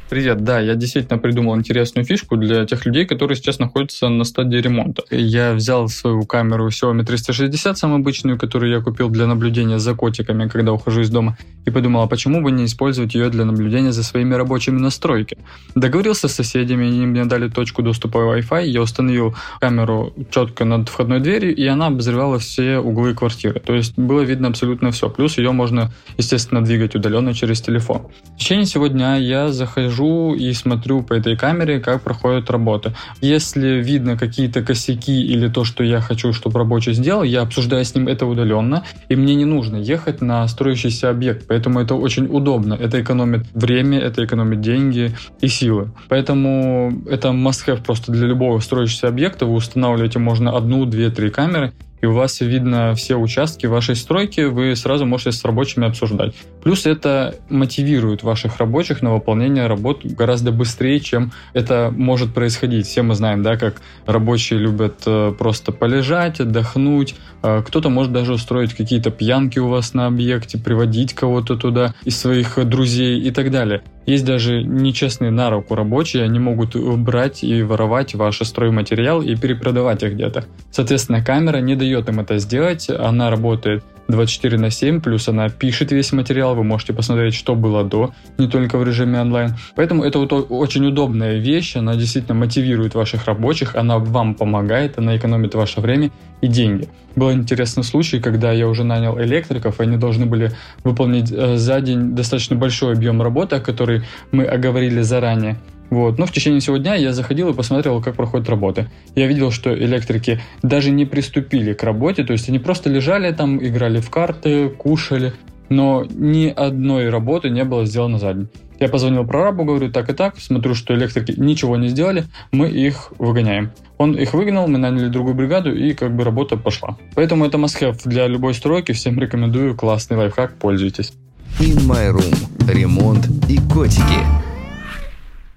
Привет, да, я действительно придумал интересную фишку для тех людей, которые сейчас находятся на стадии ремонта. Я взял свою камеру Xiaomi 360, самую обычную, которую я купил для наблюдения за котиками, когда ухожу из дома, и подумал, а почему бы не использовать ее для наблюдения за своими рабочими настройками. Договорился с соседями, они мне дали точку доступа Wi-Fi, я установил камеру четко над входной дверью, и она обозревала все углы квартиры. То есть было видно абсолютно все. Плюс ее можно, естественно, двигать удаленно через телефон. В течение сегодня дня я захожу хожу и смотрю по этой камере, как проходят работы. Если видно какие-то косяки или то, что я хочу, чтобы рабочий сделал, я обсуждаю с ним это удаленно, и мне не нужно ехать на строящийся объект, поэтому это очень удобно. Это экономит время, это экономит деньги и силы. Поэтому это must-have просто для любого строящегося объекта. Вы устанавливаете можно одну, две, три камеры, и у вас видно все участки вашей стройки, вы сразу можете с рабочими обсуждать. Плюс это мотивирует ваших рабочих на выполнение работ гораздо быстрее, чем это может происходить. Все мы знаем, да, как рабочие любят э, просто полежать, отдохнуть. Э, кто-то может даже устроить какие-то пьянки у вас на объекте, приводить кого-то туда из своих друзей и так далее. Есть даже нечестные на руку рабочие, они могут брать и воровать ваш стройматериал и перепродавать их где-то. Соответственно, камера не дает им это сделать, она работает 24 на 7, плюс она пишет весь материал, вы можете посмотреть, что было до, не только в режиме онлайн. Поэтому это вот очень удобная вещь, она действительно мотивирует ваших рабочих, она вам помогает, она экономит ваше время и деньги. Был интересный случай, когда я уже нанял электриков, и они должны были выполнить э, за день достаточно большой объем работы, о которой мы оговорили заранее. Вот. Но в течение всего дня я заходил и посмотрел, как проходят работы. Я видел, что электрики даже не приступили к работе, то есть они просто лежали там, играли в карты, кушали, но ни одной работы не было сделано за день. Я позвонил прорабу, говорю, так и так, смотрю, что электрики ничего не сделали, мы их выгоняем. Он их выгнал, мы наняли другую бригаду, и как бы работа пошла. Поэтому это must для любой стройки, всем рекомендую, классный лайфхак, пользуйтесь. In My Room. Ремонт и котики.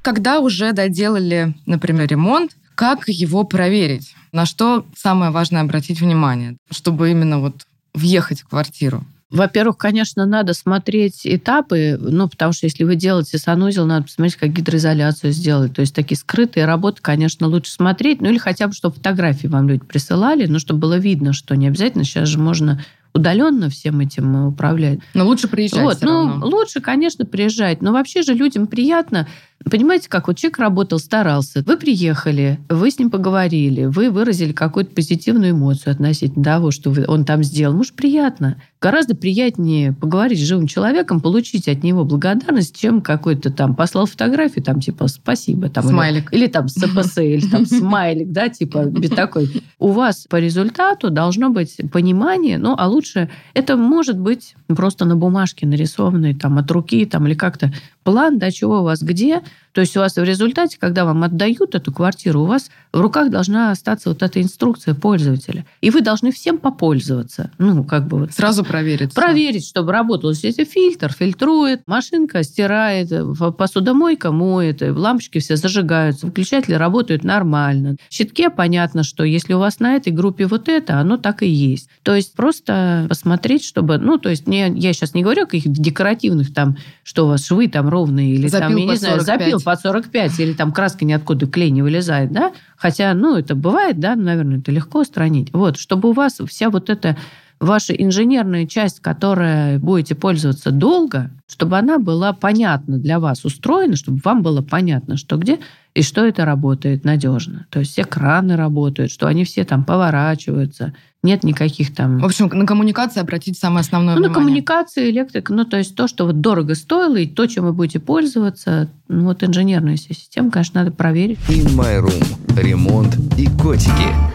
Когда уже доделали, например, ремонт, как его проверить? На что самое важное обратить внимание, чтобы именно вот въехать в квартиру? Во-первых, конечно, надо смотреть этапы, ну, потому что если вы делаете санузел, надо посмотреть, как гидроизоляцию сделать. То есть такие скрытые работы, конечно, лучше смотреть, ну, или хотя бы, чтобы фотографии вам люди присылали, ну, чтобы было видно, что не обязательно сейчас же можно удаленно всем этим управлять. Но лучше приезжать вот, ну, равно. лучше, конечно, приезжать. Но вообще же людям приятно Понимаете, как вот человек работал, старался. Вы приехали, вы с ним поговорили, вы выразили какую-то позитивную эмоцию относительно того, что он там сделал. Может, приятно. Гораздо приятнее поговорить с живым человеком, получить от него благодарность, чем какой-то там послал фотографию, там типа спасибо. Там, смайлик. Или, или там СПС, или там смайлик, да, типа такой. У вас по результату должно быть понимание, ну, а лучше это может быть просто на бумажке нарисованный там от руки там или как-то план, да, чего у вас где. То есть у вас в результате, когда вам отдают эту квартиру, у вас в руках должна остаться вот эта инструкция пользователя. И вы должны всем попользоваться. Ну, как бы вот. Сразу проверить. Проверить, чтобы работал. Если фильтр фильтрует, машинка стирает, посудомойка моет, лампочки все зажигаются, выключатели работают нормально. В щитке понятно, что если у вас на этой группе вот это, оно так и есть. То есть просто посмотреть, чтобы... Ну, то есть не, я сейчас не говорю о каких-то декоративных там, что у вас швы там ровные или запил там, я не знаю, запил по 45, или там краска ниоткуда клей не вылезает, да? Хотя, ну, это бывает, да, наверное, это легко устранить. Вот, чтобы у вас вся вот эта ваша инженерная часть, которая будете пользоваться долго, чтобы она была понятна для вас, устроена, чтобы вам было понятно, что где и что это работает надежно. То есть все краны работают, что они все там поворачиваются, нет никаких там... В общем, на коммуникации обратить самое основное ну, внимание. на коммуникации, электрика, ну, то есть то, что вот дорого стоило, и то, чем вы будете пользоваться, ну, вот инженерная система, конечно, надо проверить. In My Room. Ремонт и котики.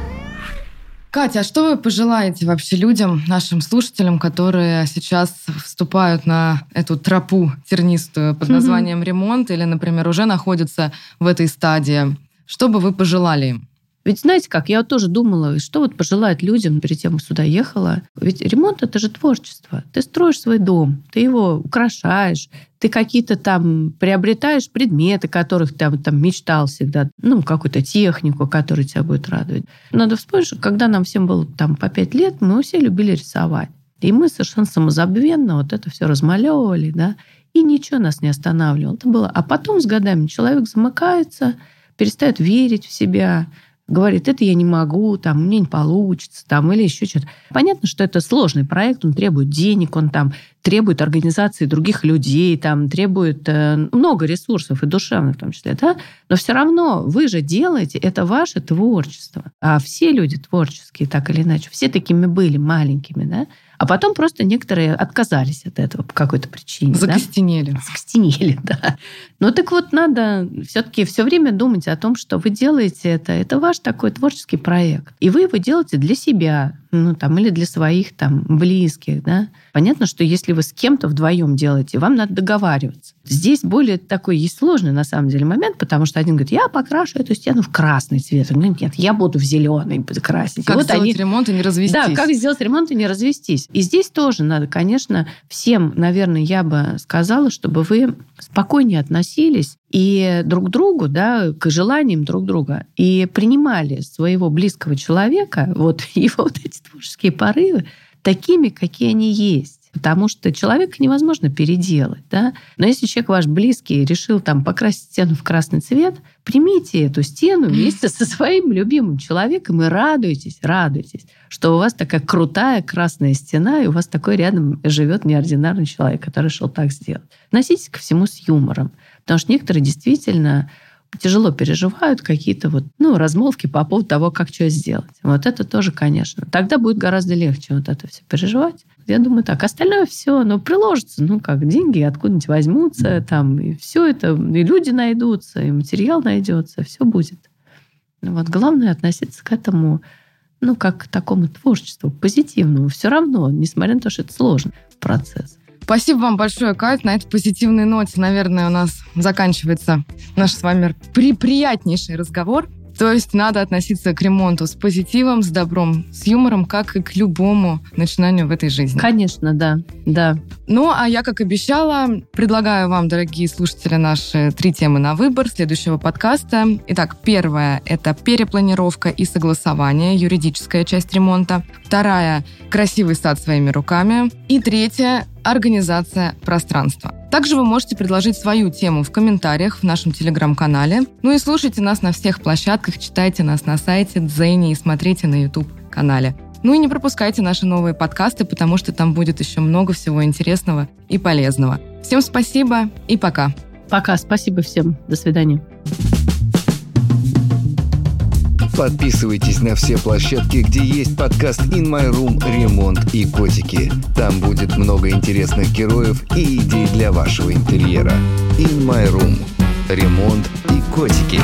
Катя, а что вы пожелаете вообще людям, нашим слушателям, которые сейчас вступают на эту тропу тернистую под названием ремонт или, например, уже находятся в этой стадии? Что бы вы пожелали им? Ведь знаете как, я вот тоже думала, что вот пожелать людям перед тем, как сюда ехала. Ведь ремонт – это же творчество. Ты строишь свой дом, ты его украшаешь, ты какие-то там приобретаешь предметы, которых ты там мечтал всегда, ну, какую-то технику, которая тебя будет радовать. Надо вспомнить, что когда нам всем было там по пять лет, мы все любили рисовать. И мы совершенно самозабвенно вот это все размалевывали, да, и ничего нас не останавливало. Это было. А потом с годами человек замыкается, перестает верить в себя, говорит, это я не могу, там, мне не получится, там, или еще что-то. Понятно, что это сложный проект, он требует денег, он там требует организации других людей, там, требует э, много ресурсов, и душевных в том числе, да? Но все равно вы же делаете, это ваше творчество. А все люди творческие, так или иначе, все такими были маленькими, да? А потом просто некоторые отказались от этого по какой-то причине. Закостенели. Да? Закостенели, да. Ну так вот надо все-таки все время думать о том, что вы делаете это. Это ваш такой творческий проект. И вы его делаете для себя, ну, там, или для своих там, близких. Да? Понятно, что если вы с кем-то вдвоем делаете, вам надо договариваться. Здесь более такой есть сложный на самом деле момент, потому что один говорит, я покрашу эту стену в красный цвет. Он говорит, нет, я буду в зеленый красить. Как и вот сделать они... ремонт и не развестись. Да, как сделать ремонт и не развестись. И здесь тоже надо, конечно, всем, наверное, я бы сказала, чтобы вы спокойнее относились и друг другу, да, к желаниям друг друга, и принимали своего близкого человека, вот его вот эти творческие порывы, такими, какие они есть потому что человека невозможно переделать. Да? Но если человек ваш близкий решил там покрасить стену в красный цвет, примите эту стену вместе со своим любимым человеком и радуйтесь, радуйтесь, что у вас такая крутая красная стена, и у вас такой рядом живет неординарный человек, который решил так сделать. Относитесь ко всему с юмором, потому что некоторые действительно тяжело переживают какие-то вот, ну, размолвки по поводу того, как что сделать. Вот это тоже, конечно. Тогда будет гораздо легче вот это все переживать. Я думаю так. Остальное все, оно приложится. Ну, как деньги откуда-нибудь возьмутся, там, и все это, и люди найдутся, и материал найдется, все будет. Вот главное относиться к этому, ну, как к такому творчеству, позитивному. Все равно, несмотря на то, что это сложный процесс. Спасибо вам большое, Кать. На этой позитивной ноте, наверное, у нас заканчивается наш с вами при приятнейший разговор. То есть надо относиться к ремонту с позитивом, с добром, с юмором, как и к любому начинанию в этой жизни. Конечно, да, да. Ну, а я, как обещала, предлагаю вам, дорогие слушатели, наши три темы на выбор следующего подкаста. Итак, первая – это перепланировка и согласование, юридическая часть ремонта. Вторая – красивый сад своими руками. И третья – организация пространства. Также вы можете предложить свою тему в комментариях в нашем телеграм-канале. Ну и слушайте нас на всех площадках, читайте нас на сайте Дзене и смотрите на YouTube-канале. Ну и не пропускайте наши новые подкасты, потому что там будет еще много всего интересного и полезного. Всем спасибо и пока. Пока, спасибо всем. До свидания. Подписывайтесь на все площадки, где есть подкаст In My Room «Ремонт и котики». Там будет много интересных героев и идей для вашего интерьера. In My Room «Ремонт и котики».